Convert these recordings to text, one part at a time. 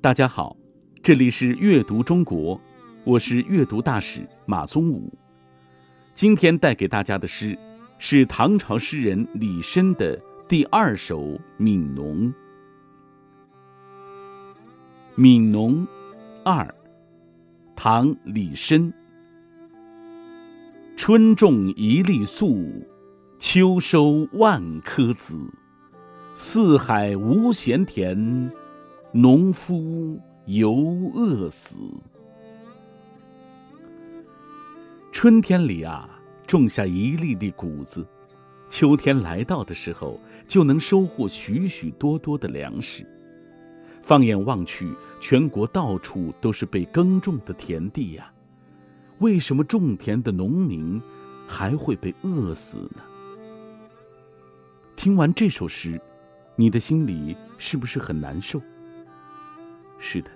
大家好，这里是阅读中国，我是阅读大使马宗武。今天带给大家的诗是唐朝诗人李绅的第二首《悯农》。《悯农》二，唐·李绅。春种一粒粟，秋收万颗子。四海无闲田。农夫犹饿死。春天里啊，种下一粒粒谷子，秋天来到的时候，就能收获许许多多的粮食。放眼望去，全国到处都是被耕种的田地呀。为什么种田的农民还会被饿死呢？听完这首诗，你的心里是不是很难受？是的，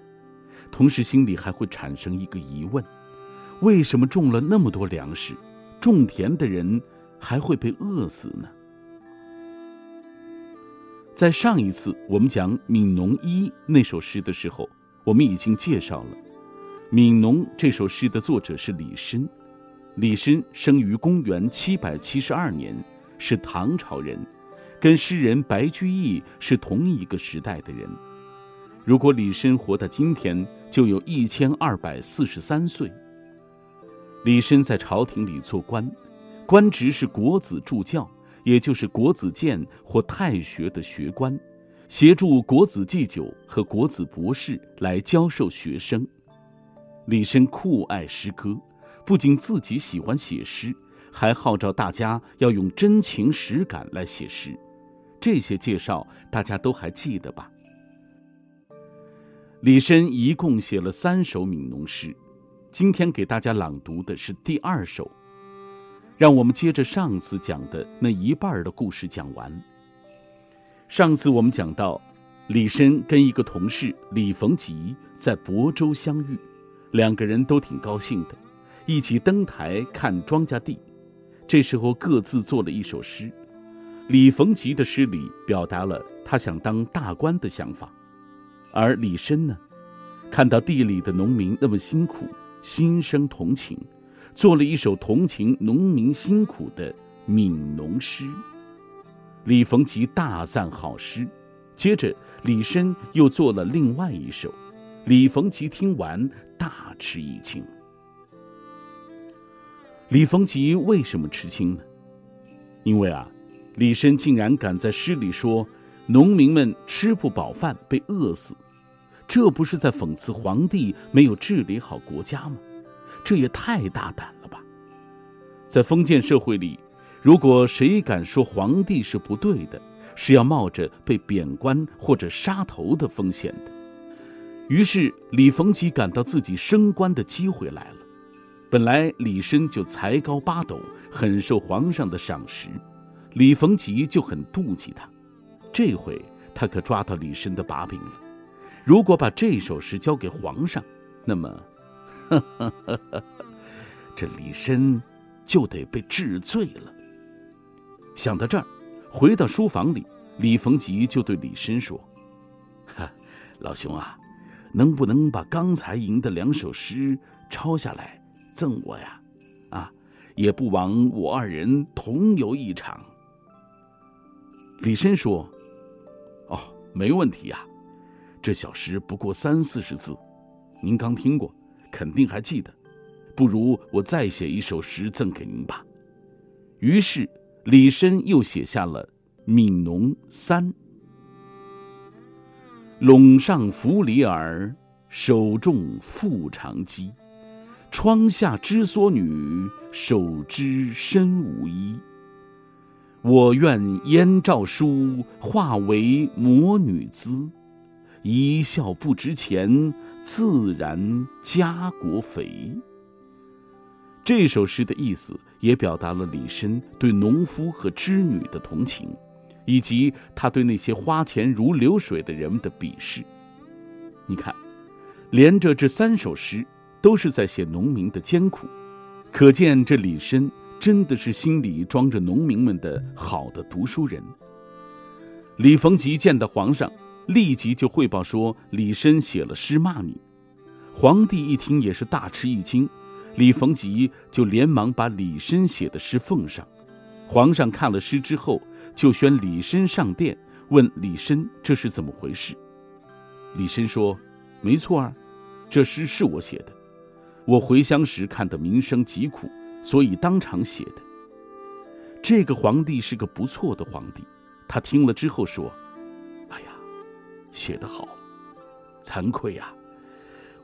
同时心里还会产生一个疑问：为什么种了那么多粮食，种田的人还会被饿死呢？在上一次我们讲《悯农一》那首诗的时候，我们已经介绍了《悯农》这首诗的作者是李绅。李绅生于公元七百七十二年，是唐朝人，跟诗人白居易是同一个时代的人。如果李绅活到今天，就有一千二百四十三岁。李绅在朝廷里做官，官职是国子助教，也就是国子监或太学的学官，协助国子祭酒和国子博士来教授学生。李绅酷爱诗歌，不仅自己喜欢写诗，还号召大家要用真情实感来写诗。这些介绍大家都还记得吧？李绅一共写了三首悯农诗，今天给大家朗读的是第二首。让我们接着上次讲的那一半的故事讲完。上次我们讲到，李绅跟一个同事李逢吉在亳州相遇，两个人都挺高兴的，一起登台看庄稼地。这时候各自做了一首诗。李逢吉的诗里表达了他想当大官的想法。而李绅呢，看到地里的农民那么辛苦，心生同情，做了一首同情农民辛苦的悯农诗。李逢吉大赞好诗，接着李绅又做了另外一首，李逢吉听完大吃一惊。李逢吉为什么吃惊呢？因为啊，李绅竟然敢在诗里说。农民们吃不饱饭，被饿死，这不是在讽刺皇帝没有治理好国家吗？这也太大胆了吧！在封建社会里，如果谁敢说皇帝是不对的，是要冒着被贬官或者杀头的风险的。于是李逢吉感到自己升官的机会来了。本来李绅就才高八斗，很受皇上的赏识，李逢吉就很妒忌他。这回他可抓到李绅的把柄了。如果把这首诗交给皇上，那么，这李绅就得被治罪了。想到这儿，回到书房里，李逢吉就对李绅说：“哈，老兄啊，能不能把刚才吟的两首诗抄下来赠我呀？啊，也不枉我二人同游一场。”李绅说。哦没问题呀，这小诗不过三四十字，您刚听过，肯定还记得。不如我再写一首诗赠给您吧。于是李绅又写下了《悯农三》：陇上拂犁儿，手中复长机。窗下织蓑女，手织身无衣。我愿燕赵书化为魔女姿，一笑不值钱，自然家国肥。这首诗的意思也表达了李绅对农夫和织女的同情，以及他对那些花钱如流水的人们的鄙视。你看，连着这三首诗都是在写农民的艰苦，可见这李绅。真的是心里装着农民们的好的读书人。李逢吉见到皇上，立即就汇报说李绅写了诗骂你。皇帝一听也是大吃一惊，李逢吉就连忙把李绅写的诗奉上。皇上看了诗之后，就宣李绅上殿，问李绅这是怎么回事。李绅说：“没错啊，这诗是我写的。我回乡时看的民生疾苦，所以当场写的。”这个皇帝是个不错的皇帝，他听了之后说：“，写得好，惭愧呀！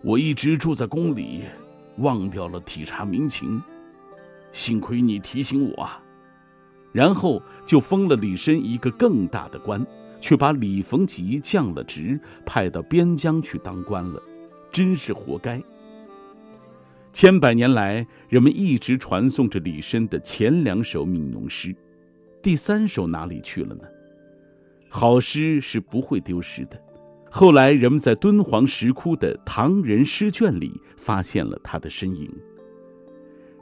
我一直住在宫里，忘掉了体察民情，幸亏你提醒我啊。”然后就封了李绅一个更大的官，却把李逢吉降了职，派到边疆去当官了，真是活该。千百年来，人们一直传颂着李绅的前两首悯农诗，第三首哪里去了呢？好诗是不会丢失的。后来，人们在敦煌石窟的唐人诗卷里发现了他的身影。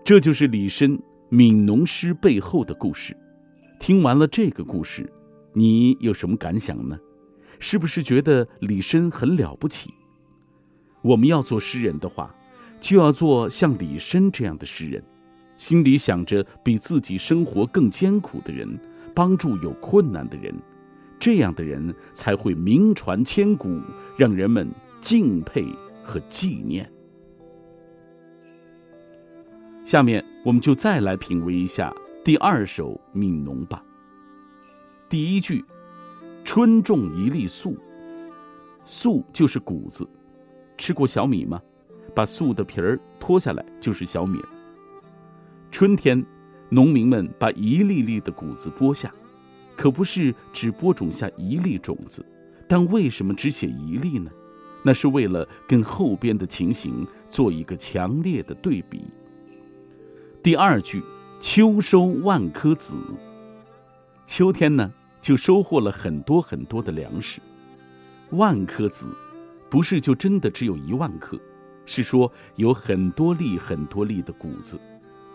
这就是李绅悯农诗背后的故事。听完了这个故事，你有什么感想呢？是不是觉得李绅很了不起？我们要做诗人的话。就要做像李绅这样的诗人，心里想着比自己生活更艰苦的人，帮助有困难的人，这样的人才会名传千古，让人们敬佩和纪念。下面我们就再来品味一下第二首《悯农》吧。第一句：“春种一粒粟。”粟就是谷子，吃过小米吗？把粟的皮儿脱下来就是小米。春天，农民们把一粒粒的谷子播下，可不是只播种下一粒种子，但为什么只写一粒呢？那是为了跟后边的情形做一个强烈的对比。第二句，秋收万颗子。秋天呢，就收获了很多很多的粮食。万颗子，不是就真的只有一万颗。是说有很多粒很多粒的谷子，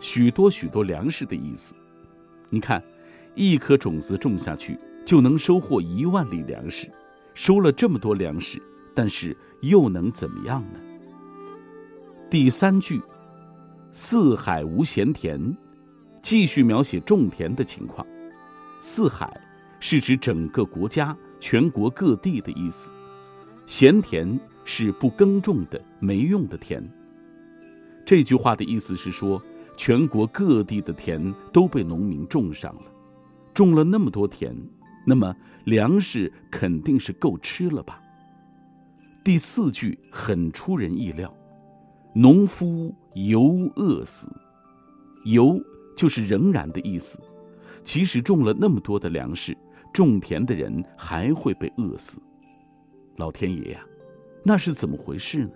许多许多粮食的意思。你看，一颗种子种下去就能收获一万粒粮食，收了这么多粮食，但是又能怎么样呢？第三句，四海无闲田，继续描写种田的情况。四海是指整个国家、全国各地的意思，闲田。是不耕种的、没用的田。这句话的意思是说，全国各地的田都被农民种上了，种了那么多田，那么粮食肯定是够吃了吧？第四句很出人意料，农夫犹饿死，犹就是仍然的意思，即使种了那么多的粮食，种田的人还会被饿死。老天爷呀！那是怎么回事呢？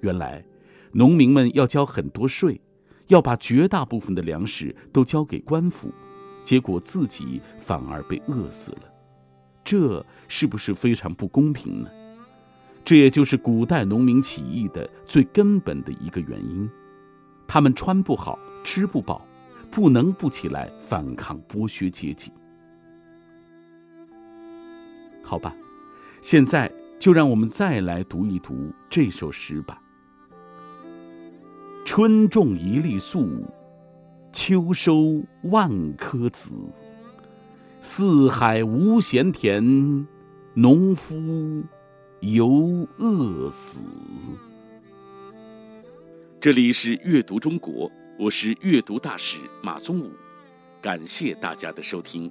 原来，农民们要交很多税，要把绝大部分的粮食都交给官府，结果自己反而被饿死了，这是不是非常不公平呢？这也就是古代农民起义的最根本的一个原因，他们穿不好，吃不饱，不能不起来反抗剥削阶级。好吧，现在。就让我们再来读一读这首诗吧。春种一粒粟，秋收万颗子。四海无闲田，农夫犹饿死。这里是阅读中国，我是阅读大使马宗武，感谢大家的收听。